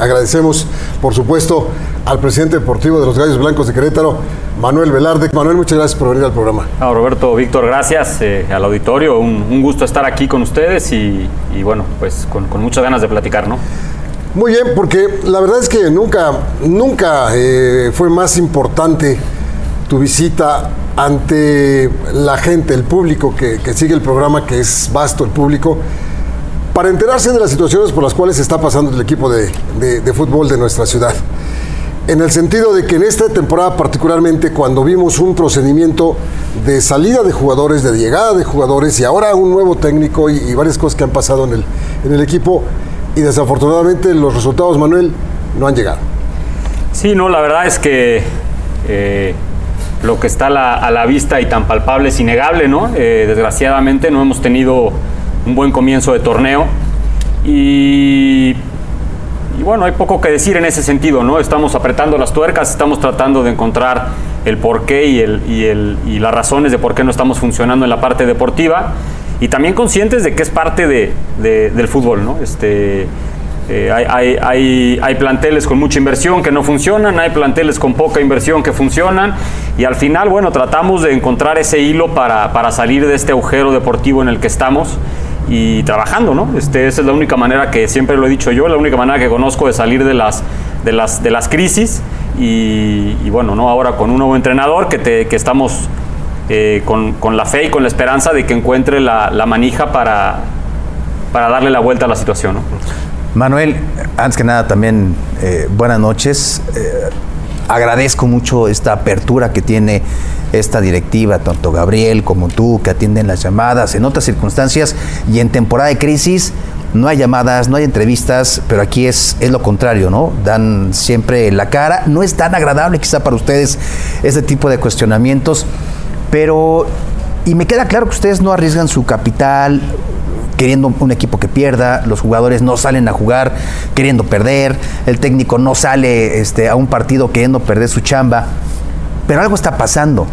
Agradecemos, por supuesto, al presidente deportivo de los Gallos Blancos de Querétaro, Manuel Velarde. Manuel, muchas gracias por venir al programa. Ah, Roberto, Víctor, gracias eh, al auditorio. Un, un, gusto estar aquí con ustedes y, y bueno, pues con, con, muchas ganas de platicar, ¿no? Muy bien, porque la verdad es que nunca, nunca eh, fue más importante tu visita ante la gente, el público que, que sigue el programa, que es vasto el público para enterarse de las situaciones por las cuales está pasando el equipo de, de, fútbol de nuestra ciudad. En el sentido de que en esta temporada particularmente cuando vimos un procedimiento de salida de jugadores, de llegada de jugadores y ahora un nuevo técnico y, varias cosas que han pasado en el, en el equipo y desafortunadamente los resultados, Manuel, no han llegado. Sí, no, la verdad es que eh, lo que está a la, vista y tan palpable es innegable, ¿no? Eh, desgraciadamente no hemos tenido un buen comienzo de torneo. Y, bueno, hay poco que decir en ese sentido, ¿no? Estamos apretando las tuercas, estamos tratando de encontrar el porqué y, el, y, el, y las razones de por qué no estamos funcionando en la parte deportiva. Y también conscientes de que es parte de, de, del fútbol, ¿no? Este, eh, hay, hay, hay, hay, planteles con mucha inversión que no funcionan, hay planteles con poca inversión que funcionan y al final, bueno, tratamos de encontrar ese hilo para, para salir de este agujero deportivo en el que estamos y trabajando, ¿no? Este, esa es la única manera que siempre lo he dicho yo, la única manera que conozco de salir de las, de las, de las crisis y, bueno, ¿no? Ahora con un nuevo entrenador que, te, que estamos eh, con, con, la fe y con la esperanza de que encuentre la, la manija para, para darle la vuelta a la situación, ¿no? Manuel, antes que nada también eh, buenas noches. Eh, agradezco mucho esta apertura que tiene esta directiva, tanto Gabriel como tú, que atienden las llamadas en otras circunstancias y en temporada de crisis. No hay llamadas, no hay entrevistas, pero aquí es, es lo contrario, ¿no? Dan siempre la cara. No es tan agradable quizá para ustedes este tipo de cuestionamientos, pero... Y me queda claro que ustedes no arriesgan su capital, queriendo un equipo que pierda, los jugadores no salen a jugar queriendo perder, el técnico no sale este, a un partido queriendo perder su chamba, pero algo está pasando.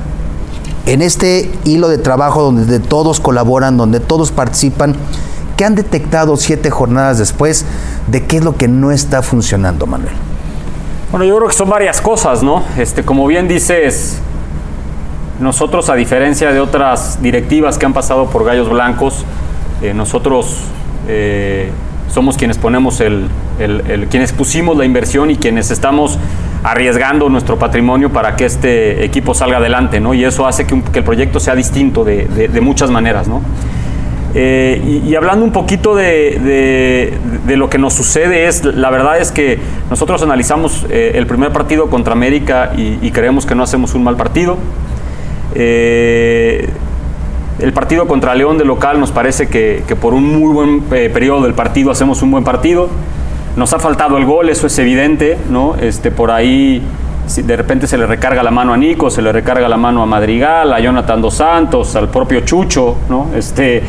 En este hilo de trabajo donde todos colaboran, donde todos participan, ¿qué han detectado siete jornadas después de qué es lo que no está funcionando, Manuel? Bueno, yo creo que son varias cosas, ¿no? Este, como bien dices, nosotros, a diferencia de otras directivas que han pasado por Gallos Blancos, eh, nosotros eh, somos quienes ponemos el, quienes pusimos la inversión y quienes estamos arriesgando nuestro patrimonio para que este equipo salga adelante, ¿no? Y eso hace que, el proyecto sea distinto de, muchas maneras, ¿no? Eh, y, hablando un poquito de, lo que nos sucede es, la verdad es que nosotros analizamos eh, el primer partido contra América y, creemos que no hacemos un mal partido. Eh, el partido contra León de local nos parece que, que por un muy buen periodo del partido hacemos un buen partido. Nos ha faltado el gol, eso es evidente, ¿no? Este, por ahí de repente se le recarga la mano a Nico, se le recarga la mano a Madrigal, a Jonathan Dos Santos, al propio Chucho, ¿no? Este,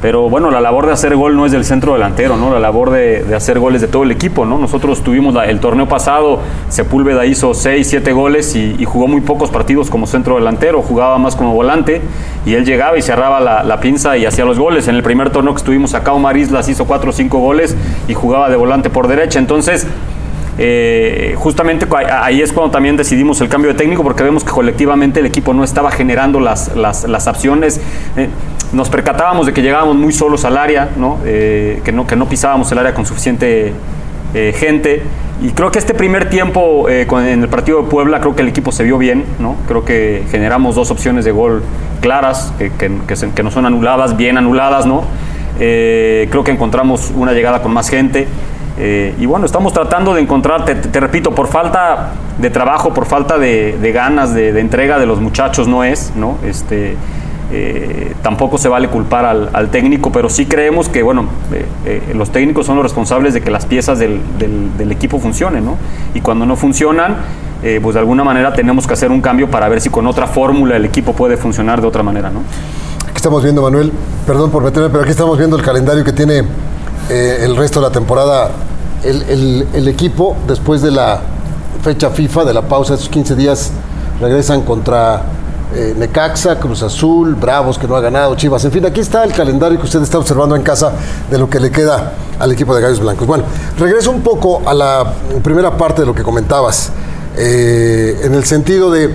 pero bueno, la labor de hacer gol no es del centro delantero, ¿no? La labor de, de hacer goles de todo el equipo, ¿no? Nosotros tuvimos la, el torneo pasado, Sepúlveda hizo 6, 7 goles y, jugó muy pocos partidos como centro delantero, jugaba más como volante y él llegaba y cerraba la, pinza y hacía los goles. En el primer torneo que estuvimos acá, Omar Islas hizo 4 o 5 goles y jugaba de volante por derecha. Entonces, eh, justamente ahí es cuando también decidimos el cambio de técnico porque vemos que colectivamente el equipo no estaba generando las, las, las opciones. Eh, nos percatábamos de que llegábamos muy solos al área, ¿no? Eh, que, no, que no pisábamos el área con suficiente gente. Y creo que este primer tiempo con, en el partido de Puebla, creo que el equipo se vio bien, ¿no? Creo que generamos dos opciones de gol claras, que, que no son anuladas, bien anuladas, ¿no? creo que encontramos una llegada con más gente. Eh, y bueno, estamos tratando de encontrar, te, repito, por falta de trabajo, por falta de, ganas, de, entrega de los muchachos no es, ¿no? Este, eh, tampoco se vale culpar al, técnico, pero sí creemos que bueno, eh, los técnicos son los responsables de que las piezas del, equipo funcionen, ¿no? Y cuando no funcionan, pues de alguna manera tenemos que hacer un cambio para ver si con otra fórmula el equipo puede funcionar de otra manera, ¿no? Aquí estamos viendo, Manuel, perdón por meterme, pero aquí estamos viendo el calendario que tiene el resto de la temporada el, el equipo después de la fecha FIFA, de la pausa de esos 15 días, regresan contra eh, Necaxa, Cruz Azul, Bravos que no ha ganado, Chivas, en fin, aquí está el calendario que usted está observando en casa de lo que le queda al equipo de Gallos Blancos. Bueno, regreso un poco a la primera parte de lo que comentabas, eh, en el sentido de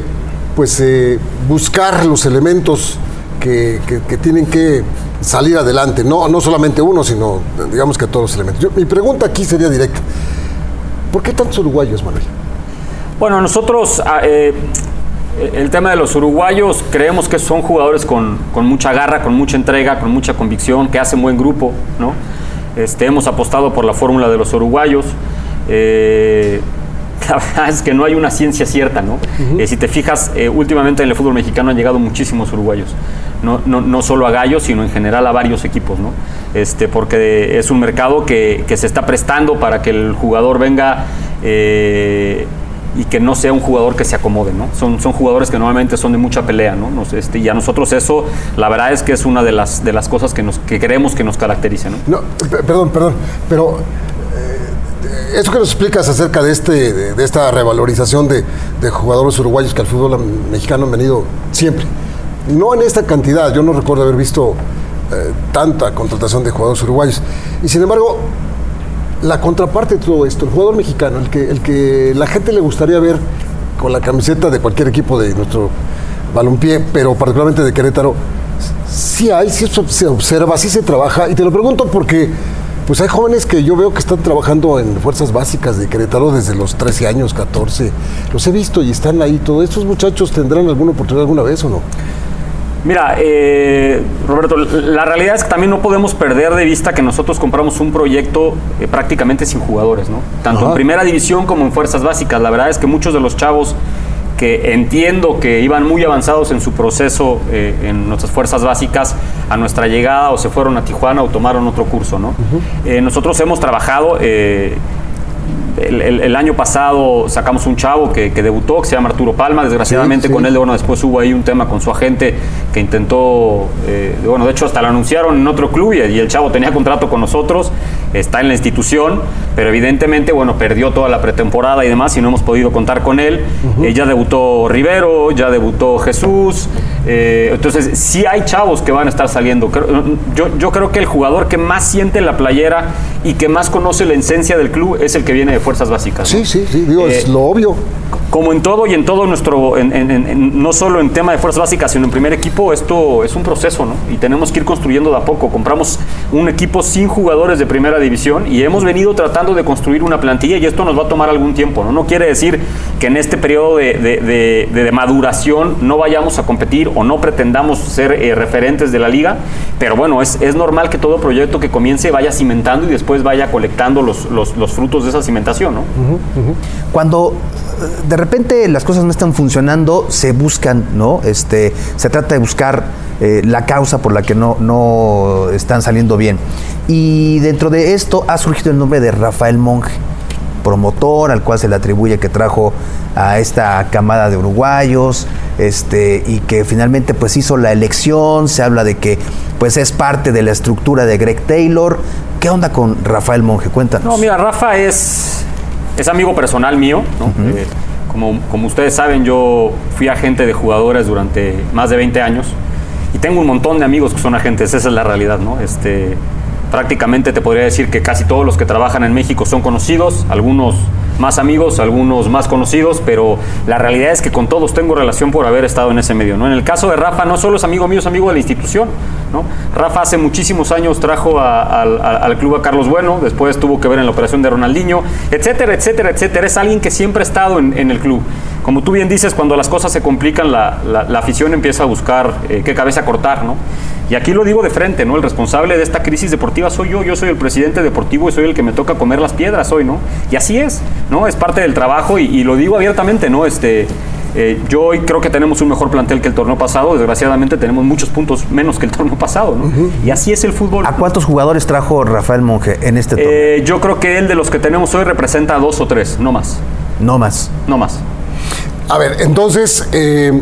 pues eh, buscar los elementos que, tienen que salir adelante, no, no solamente uno, sino digamos que todos los elementos. mi pregunta aquí sería directa. ¿Por qué tantos uruguayos, Manuel? Bueno, nosotros ah, el tema de los uruguayos, creemos que son jugadores con, mucha garra, con mucha entrega, con mucha convicción, que hacen buen grupo, ¿no? Este, hemos apostado por la fórmula de los uruguayos. Eh, la verdad es que no hay una ciencia cierta, ¿no? Eh, si te fijas, eh, últimamente en el fútbol mexicano han llegado muchísimos uruguayos. No, no, solo a Gallos, sino en general a varios equipos, ¿no? Este, porque es un mercado que, que se está prestando para que el jugador venga y que no sea un jugador que se acomode, ¿no? Son, son jugadores que normalmente son de mucha pelea, ¿no? este, y a nosotros eso, la verdad es que es una de las, de las cosas que, nos, que queremos que nos caracterice, ¿no? no perdón, perdón, pero eh, eso que nos explicas acerca de, este, de, esta revalorización de, de, jugadores uruguayos que al fútbol mexicano han venido siempre, no en esta cantidad, yo no recuerdo haber visto eh, tanta contratación de jugadores uruguayos, y sin embargo, la contraparte de todo esto, el jugador mexicano, el que, el que la gente le gustaría ver con la camiseta de cualquier equipo de nuestro balompié, pero particularmente de Querétaro, sí hay, sí se observa, sí se trabaja, y te lo pregunto porque pues hay jóvenes que yo veo que están trabajando en fuerzas básicas de Querétaro desde los 13 años, 14, los he visto y están ahí, todos estos muchachos tendrán alguna oportunidad alguna vez o no? Mira, eh, Roberto, la realidad es que también no podemos perder de vista que nosotros compramos un proyecto eh, prácticamente sin jugadores, ¿no? Tanto en primera división como en fuerzas básicas. La verdad es que muchos de los chavos que entiendo que iban muy avanzados en su proceso eh, en nuestras fuerzas básicas a nuestra llegada o se fueron a Tijuana o tomaron otro curso, ¿no? nosotros hemos trabajado el, año pasado sacamos un chavo que, debutó, que se llama Arturo Palma. Desgraciadamente con él, bueno, después hubo ahí un tema con su agente que intentó, eh, bueno, de hecho hasta lo anunciaron en otro club y, el chavo tenía contrato con nosotros, está en la institución, pero evidentemente, bueno, perdió toda la pretemporada y demás y no hemos podido contar con él. Eh, ya debutó Rivero, ya debutó Jesús. Eh, entonces, sí hay chavos que van a estar saliendo. Yo, yo creo que el jugador que más siente la playera y que más conoce la esencia del club es el que viene de fuerzas básicas. Sí, sí, sí, digo, es lo obvio como en todo y en todo nuestro, no solo en tema de fuerzas básicas, sino en primer equipo, esto es un proceso, ¿no? Y tenemos que ir construyendo de a poco. Compramos un equipo sin jugadores de primera división y hemos venido tratando de construir una plantilla y esto nos va a tomar algún tiempo, ¿no? No quiere decir que en este periodo de, maduración no vayamos a competir o no pretendamos ser eh, referentes de la liga, pero bueno, es, es, normal que todo proyecto que comience vaya cimentando y después vaya colectando los, los, frutos de esa cimentación, ¿no? Cuando de repente las cosas no están funcionando, se buscan, ¿no? Este, se trata de buscar eh, la causa por la que no, no están saliendo bien. Y dentro de esto ha surgido el nombre de Rafael Monge, promotor al cual se le atribuye que trajo a esta camada de uruguayos, este, y que finalmente pues hizo la elección, se habla de que pues es parte de la estructura de Greg Taylor. ¿Qué onda con Rafael Monge? Cuéntanos. No, mira, Rafa es es amigo personal mío, eh, como, como, ustedes saben, yo fui agente de jugadores durante más de 20 años y tengo un montón de amigos que son agentes, esa es la realidad, ¿no? Este, prácticamente te podría decir que casi todos los que trabajan en México son conocidos, algunos más amigos, algunos más conocidos, pero la realidad es que con todos tengo relación por haber estado en ese medio. ¿no? En el caso de Rafa, no solo es amigo mío, es amigo de la institución. ¿no? Rafa hace muchísimos años trajo al club a Carlos Bueno, después tuvo que ver en la operación de Ronaldinho, etcétera, etcétera, etcétera. Es alguien que siempre ha estado en, el club. Como tú bien dices, cuando las cosas se complican, la, afición empieza a buscar eh, qué cabeza cortar, ¿no? Y aquí lo digo de frente, ¿no? El responsable de esta crisis deportiva soy yo, yo soy el presidente deportivo y soy el que me toca comer las piedras hoy, ¿no? Y así es, ¿no? Es parte del trabajo y, lo digo abiertamente, ¿no? Este, Eh, yo hoy creo que tenemos un mejor plantel que el torneo pasado. Desgraciadamente tenemos muchos puntos menos que el torneo pasado. ¿no? Y así es el fútbol. ¿A cuántos jugadores trajo Rafael Monge en este torneo? Eh, yo creo que él de los que tenemos hoy representa a dos o tres, no más. no más. No más. A ver, entonces, eh,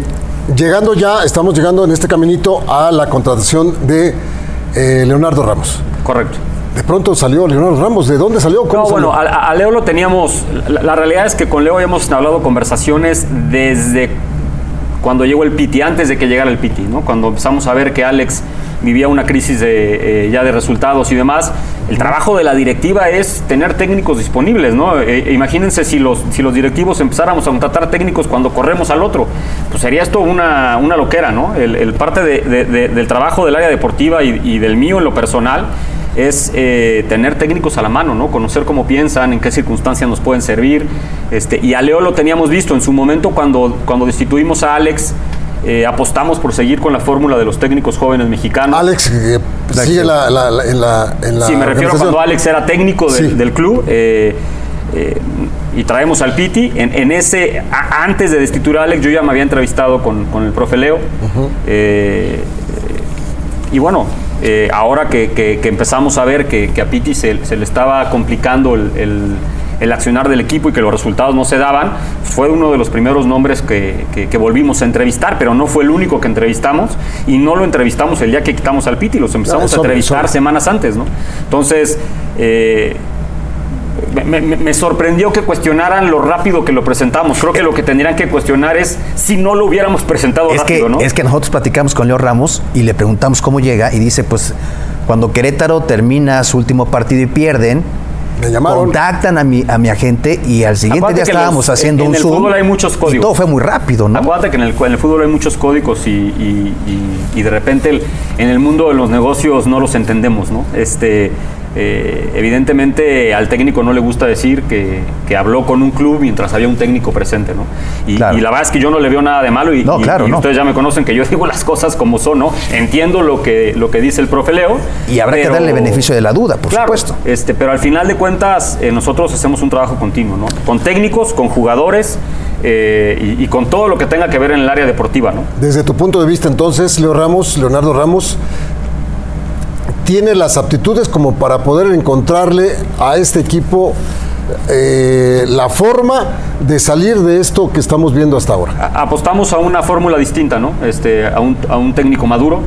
llegando ya, estamos llegando en este caminito a la contratación de eh, Leonardo Ramos. Correcto. De pronto salió Leonardo Ramos. ¿De dónde salió? ¿Cómo No, salió? bueno, a, a Leo lo teníamos. La, la realidad es que con Leo hemos hablado conversaciones desde cuando llegó el Piti, antes de que llegara el Piti, ¿no? Cuando empezamos a ver que Alex vivía una crisis de, eh, ya de resultados y demás. El trabajo de la directiva es tener técnicos disponibles, ¿no? Eh, eh, imagínense si los, si los directivos empezáramos a contratar técnicos cuando corremos al otro, pues sería esto una, una loquera, ¿no? El, el parte de- de- de- del trabajo del área deportiva y, y del mío en lo personal es eh, tener técnicos a la mano, ¿no? Conocer cómo piensan, en qué circunstancias nos pueden servir. Este, y a Leo lo teníamos visto en su momento cuando, cuando destituimos a Alex. eh, apostamos por seguir con la fórmula de los técnicos jóvenes mexicanos. Alex eh, sigue la, la- la- en la, en la sí, me refiero a cuando Alex era técnico del, Sí. del club. eh, y traemos al Piti. En, en ese, a- antes de destituir a Alex, yo ya me había entrevistado con, con el profe Leo. Eh, y bueno, eh, ahora que, que- que empezamos a ver que, que a Piti se, se le estaba complicando el, el- el accionar del equipo y que los resultados no se daban, fue uno de los primeros nombres que, volvimos a entrevistar, pero no fue el único que entrevistamos y no lo entrevistamos el día que quitamos al Piti, los empezamos a entrevistar sobre. semanas antes, ¿no? Entonces, eh, me, me- me sorprendió que cuestionaran lo rápido que lo presentamos. Creo que lo que tendrían que cuestionar es si no lo hubiéramos presentado Es que, rápido, ¿no? es que nosotros platicamos con Leo Ramos y le preguntamos cómo llega y dice, pues, cuando Querétaro termina su último partido y pierden, Me llamaron. contactan a mi, a mi agente y al siguiente Acuérdate día que estábamos los- haciendo en un el Zoom. fútbol hay muchos Y códigos. todo fue muy rápido, ¿no? Acuérdate que en el, en el fútbol hay muchos códigos y, y- y- y de repente el- en el mundo de los negocios no los entendemos, ¿no? Este, eh, evidentemente al técnico no le gusta decir que, que habló con un club mientras había un técnico presente, ¿no? Y, Claro. y la verdad es que yo no le veo nada de malo y, No, y- claro, y no. ustedes ya me conocen que yo digo las cosas como son, ¿no? Entiendo lo que, lo que dice el profe Leo. Y habrá que darle beneficio de la duda, por Claro, supuesto. Este, pero al final de cuentas, eh, nosotros hacemos un trabajo continuo, ¿no? Con técnicos, con jugadores eh, y, y con todo lo que tenga que ver en el área deportiva, ¿no? Desde tu punto de vista, entonces, Leo Ramos, Leonardo Ramos, tiene las aptitudes como para poder encontrarle a este equipo eh, la forma de salir de esto que estamos viendo hasta ahora. A- apostamos a una fórmula distinta, ¿no? Este, a, un, a un técnico maduro,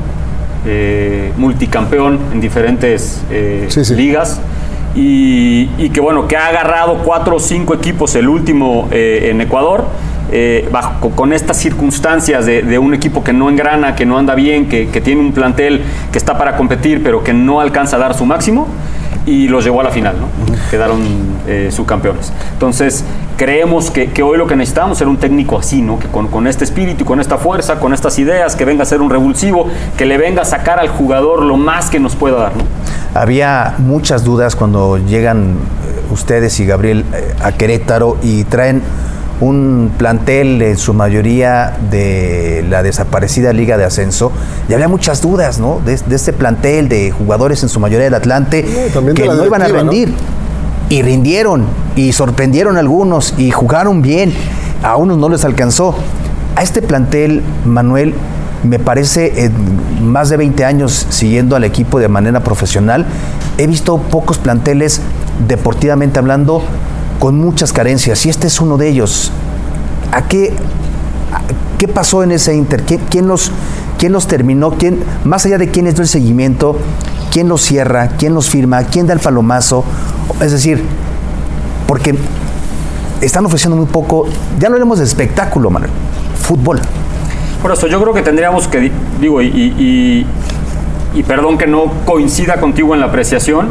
eh, multicampeón en diferentes eh, Sí, sí. ligas. Y, y que bueno, que ha agarrado cuatro o cinco equipos, el último en Ecuador, eh, bajo, con estas circunstancias de, de un equipo que no engrana, que no anda bien, que, que tiene un plantel que está para competir, pero que no alcanza a dar su máximo, y los llevó a la final, ¿no? Quedaron eh, subcampeones. Entonces, creemos que, que hoy lo que necesitamos es un técnico así, ¿no? Que con, con este espíritu, con esta fuerza, con estas ideas, que venga a ser un revulsivo, que le venga a sacar al jugador lo más que nos pueda dar, ¿no? Había muchas dudas cuando llegan eh, ustedes y Gabriel a Querétaro y traen un plantel en su mayoría de la desaparecida Liga de Ascenso. Y había muchas dudas, ¿no? De, de este plantel de jugadores en su mayoría del Atlante que no iban a rendir. Y rindieron y sorprendieron a algunos y jugaron bien. A unos no les alcanzó. A este plantel, Manuel, me parece, más de 20 años siguiendo al equipo de manera profesional, he visto pocos planteles, deportivamente hablando, con muchas carencias. Y este es uno de ellos. ¿A qué, qué pasó en ese Inter? ¿Quién, quién los, quién los terminó? ¿Quién, más allá de quién es el seguimiento, quién los cierra, quién los firma, quién da el palomazo? Es decir, porque están ofreciendo muy poco, ya lo haremos de espectáculo, Manuel, fútbol. Por eso yo creo que tendríamos que, di- digo, y- y perdón que no coincida contigo en la apreciación,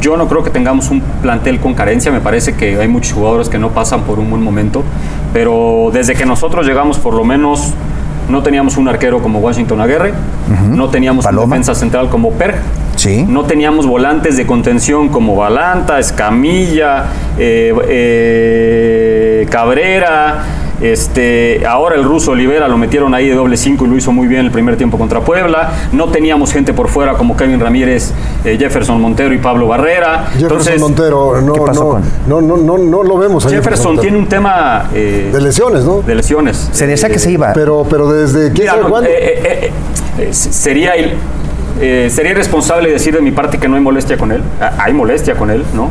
yo no creo que tengamos un plantel con carencia, me parece que hay muchos jugadores que no pasan por un buen momento, pero desde que nosotros llegamos por lo menos no teníamos un arquero como Washington Aguirre, no teníamos Paloma. un defensa central como Perg, Sí. no teníamos volantes de contención como Balanta, Escamilla, eh, eh, Cabrera, Este, ahora el ruso Olivera lo metieron ahí de doble cinco y lo hizo muy bien el primer tiempo contra Puebla. No teníamos gente por fuera como Kevin Ramírez, eh, Jefferson Montero y Pablo Barrera. Jefferson Entonces, Montero, no, ¿qué pasó no, con- no, no, no, no lo vemos. a Jefferson Montero. tiene un tema eh, De lesiones, ¿no? de lesiones. Se decía que se iba. Pero, pero desde quién Mira, sabe no, cuándo. eh, eh, sería, eh, sería irresponsable decir de mi parte que no hay molestia con él. Ah, Hay molestia con él, ¿no?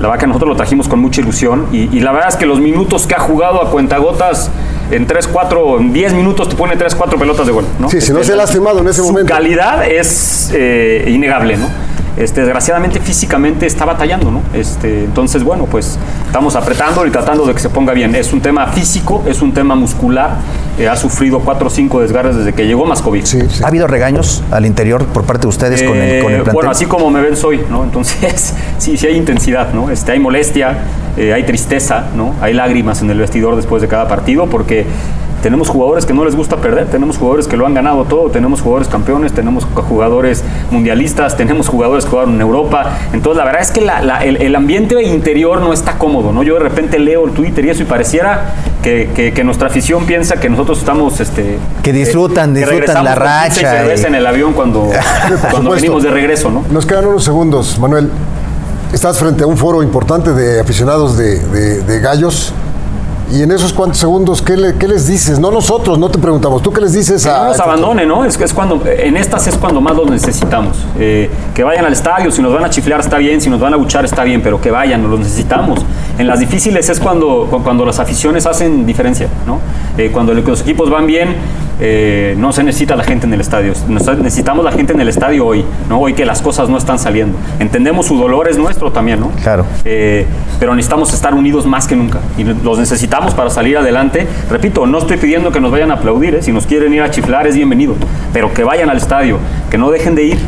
La verdad que nosotros lo trajimos con mucha ilusión y, y la verdad es que los minutos que ha jugado a cuentagotas, en 3, 4, en 10 minutos te pone 3, 4 pelotas de gol, ¿no? Sí, si no se ha lastimado en ese su momento. calidad es eh, innegable, ¿no? Este, desgraciadamente físicamente está batallando, ¿no? Este, entonces, bueno, pues estamos apretando y tratando de que se ponga bien. Es un tema físico, es un tema muscular. eh, ha sufrido 4 o 5 desgarres desde que llegó Mascovic. Sí, sí. ¿Ha habido regaños al interior por parte de ustedes con, el, con el Eh, plantel? bueno, así como me ven soy, ¿no? Entonces, sí, sí hay intensidad, ¿no? Este, hay molestia, eh, hay tristeza, ¿no? Hay lágrimas en el vestidor después de cada partido porque tenemos jugadores que no les gusta perder, tenemos jugadores que lo han ganado todo, tenemos jugadores campeones, tenemos jugadores mundialistas, tenemos jugadores que jugaron en Europa. Entonces, la verdad es que la- la- el, el ambiente interior no está cómodo, ¿no? Yo de repente leo el Twitter y eso y pareciera que, que- que nuestra afición piensa que nosotros estamos... Este, Que disfrutan, que disfrutan la racha cerveza y- en el avión cuando, cuando venimos de regreso, ¿no? Nos quedan unos segundos, Manuel. Estás frente a un foro importante de aficionados de, de- de gallos. Y en esos cuantos segundos, ¿qué, le- qué les dices? No nosotros, no te preguntamos. ¿Tú qué les dices Que a.? no nos abandone, ¿no? Es que es cuando, en estas es cuando más los necesitamos. Eh, que vayan al estadio, si nos van a chiflear está bien, si nos van a buchar está bien, pero que vayan, los necesitamos. En las difíciles es cuando, cu- cuando las aficiones hacen diferencia, ¿no? Eh, cuando los equipos van bien, eh, no se necesita la gente en el estadio. Necesitamos la gente en el estadio hoy, ¿no? Hoy que las cosas no están saliendo. Entendemos su dolor es nuestro también, ¿no? Claro. Eh, pero necesitamos estar unidos más que nunca y los necesitamos para salir adelante. Repito, no estoy pidiendo que nos vayan a aplaudir, ¿eh? si nos quieren ir a chiflar es bienvenido, pero que vayan al estadio, que no dejen de ir,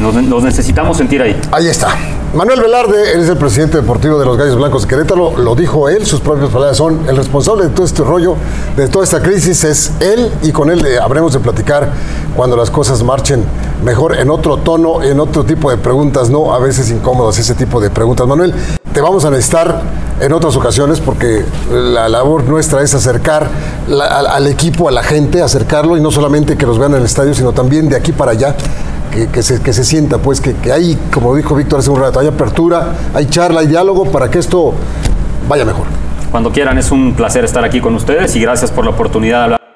nos, nos necesitamos sentir ahí. Ahí está. Manuel Velarde, él es el presidente deportivo de los Gallos Blancos de Querétaro, lo dijo él, sus propias palabras son, el responsable de todo este rollo, de toda esta crisis es él y con él eh, habremos de platicar cuando las cosas marchen mejor en otro tono, en otro tipo de preguntas, no a veces incómodas ese tipo de preguntas. Manuel, te vamos a necesitar en otras ocasiones porque la labor nuestra es acercar al, al equipo, a la gente, acercarlo y no solamente que los vean en el estadio, sino también de aquí para allá que, se, que se sienta, pues, que, que hay, como dijo Víctor hace un rato, hay apertura, hay charla, hay diálogo para que esto vaya mejor. Cuando quieran, es un placer estar aquí con ustedes y gracias por la oportunidad de hablar.